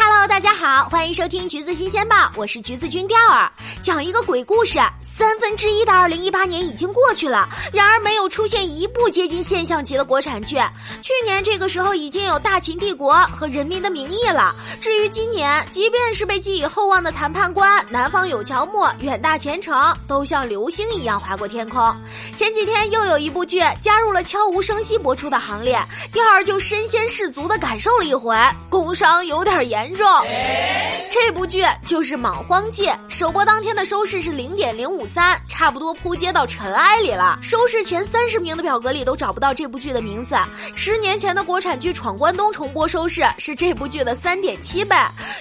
Hello，大家好，欢迎收听橘子新鲜报，我是橘子君钓儿，讲一个鬼故事。三分之一的二零一八年已经过去了，然而没有出现一部接近现象级的国产剧。去年这个时候已经有《大秦帝国》和《人民的名义》了。至于今年，即便是被寄予厚望的《谈判官》《南方有乔木》《远大前程》，都像流星一样划过天空。前几天又有一部剧加入了悄无声息播出的行列，钓儿就身先士卒的感受了一回，工伤有点严重。这部剧就是《莽荒纪》，首播当天的收视是零点零五三，差不多扑街到尘埃里了。收视前三十名的表格里都找不到这部剧的名字。十年前的国产剧《闯关东》重播收视是这部剧的三点七倍。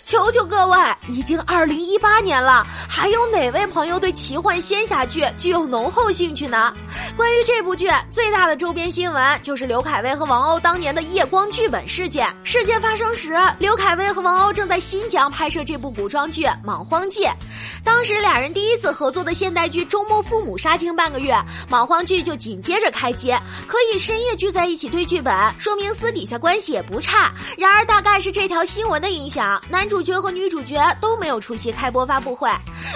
求求各位，已经二零一八年了，还有哪位朋友对奇幻仙侠剧具有浓厚兴趣呢？关于这部剧，最大的周边新闻就是刘恺威和王鸥当年的夜光剧本事件。事件发生时，刘恺威和王猫正在新疆拍摄这部古装剧《莽荒纪》。当时俩人第一次合作的现代剧《周末父母》杀青半个月，莽荒剧就紧接着开机，可以深夜聚在一起对剧本，说明私底下关系也不差。然而大概是这条新闻的影响，男主角和女主角都没有出席开播发布会。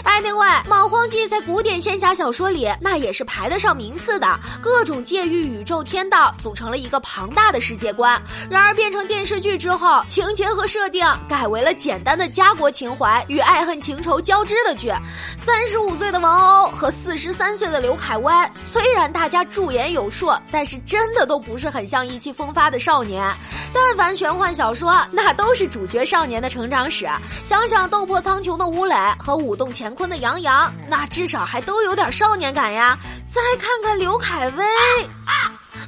哎，另外，莽荒纪在古典仙侠小说里那也是排得上名次的，各种界域、宇宙、天道组成了一个庞大的世界观。然而变成电视剧之后，情节和设定改为了简单的家国情怀与爱恨情仇交织的剧。三十五岁的王鸥和四十三岁的刘恺威，虽然大家驻颜有术，但是真的都不是很像意气风发的少年。但凡玄幻小说，那都是主角少年的成长史。想想斗破苍穹的吴磊和舞动乾坤的杨洋，那至少还都有点少年感呀。再看看刘恺威。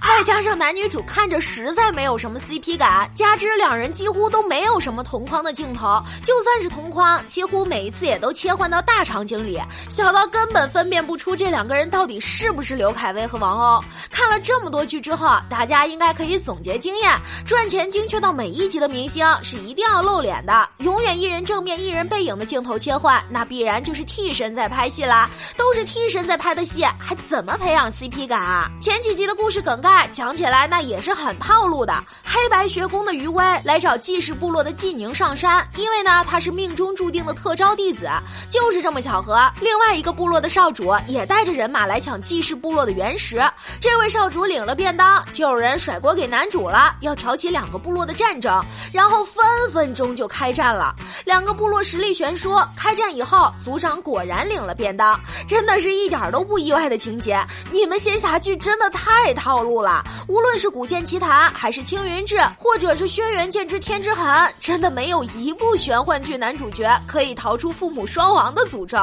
外加上男女主看着实在没有什么 CP 感，加之两人几乎都没有什么同框的镜头，就算是同框，几乎每一次也都切换到大场景里，小到根本分辨不出这两个人到底是不是刘恺威和王鸥。看了这么多剧之后，大家应该可以总结经验：赚钱精确到每一集的明星是一定要露脸的，永远一人正面一人背影的镜头切换，那必然就是替身在拍戏啦。都是替身在拍的戏，还怎么培养 CP 感啊？前几集的故事梗概。讲起来那也是很套路的。黑白学宫的余威来找季氏部落的季宁上山，因为呢他是命中注定的特招弟子。就是这么巧合，另外一个部落的少主也带着人马来抢季氏部落的原石。这位少主领了便当，就有人甩锅给男主了，要挑起两个部落的战争。然后分分钟就开战了，两个部落实力悬殊。开战以后，族长果然领了便当，真的是一点都不意外的情节。你们仙侠剧真的太套路。了，无论是《古剑奇谭》还是《青云志》，或者是《轩辕剑之天之痕》，真的没有一部玄幻剧男主角可以逃出父母双亡的诅咒。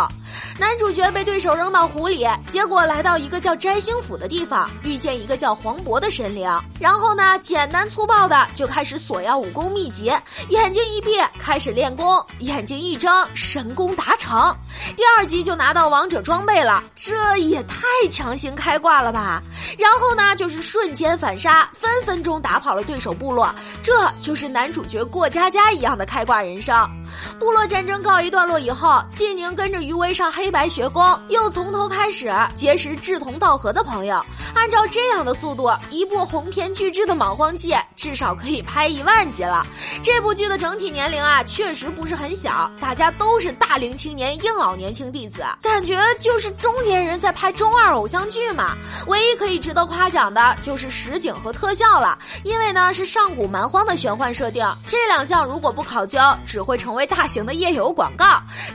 男主角被对手扔到湖里，结果来到一个叫摘星府的地方，遇见一个叫黄渤的神灵，然后呢，简单粗暴的就开始索要武功秘籍，眼睛一闭开始练功，眼睛一睁神功达成，第二集就拿到王者装备了，这也太强行开挂了吧！然后呢，就是。瞬间反杀，分分钟打跑了对手部落，这就是男主角过家家一样的开挂人生。部落战争告一段落以后，纪宁跟着余威上黑白学宫，又从头开始结识志同道合的朋友。按照这样的速度，一部鸿篇巨制的《莽荒纪》至少可以拍一万集了。这部剧的整体年龄啊，确实不是很小，大家都是大龄青年硬熬年轻弟子，感觉就是中年人在拍中二偶像剧嘛。唯一可以值得夸奖的。就是实景和特效了，因为呢是上古蛮荒的玄幻设定，这两项如果不考究，只会成为为大型的夜游广告。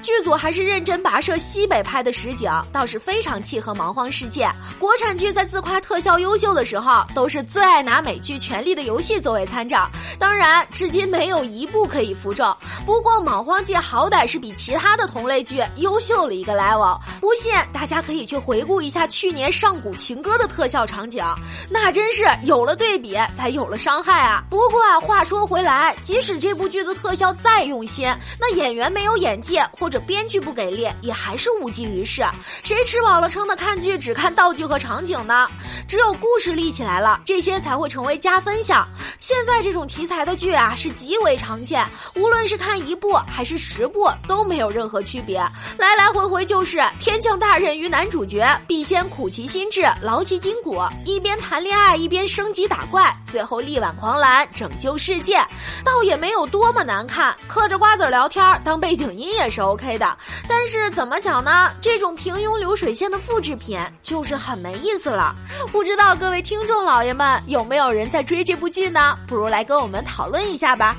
剧组还是认真跋涉西北拍的实景，倒是非常契合蛮荒世界。国产剧在自夸特效优秀的时候，都是最爱拿美剧《权力的游戏》作为参照，当然至今没有一部可以服众。不过《莽荒纪》好歹是比其他的同类剧优秀了一个 level，不信大家可以去回顾一下去年《上古情歌》的特效场景。那真是有了对比，才有了伤害啊！不过啊，话说回来，即使这部剧的特效再用心，那演员没有演技或者编剧不给力，也还是无济于事。谁吃饱了撑的看剧只看道具和场景呢？只有故事立起来了，这些才会成为加分项。现在这种题材的剧啊，是极为常见，无论是看一部还是十部，都没有任何区别。来来回回就是天降大任于男主角，必先苦其心志，劳其筋骨，一边谈恋爱一边升级打怪，最后力挽狂澜，拯救世界。倒也没有多么难看，嗑着瓜子聊天当背景音也是 OK 的。但是怎么讲呢？这种平庸流水线的复制品就是很没意思了。不知道各位听众老爷们有没有人在追这部剧呢？不如来跟我们讨论一下吧。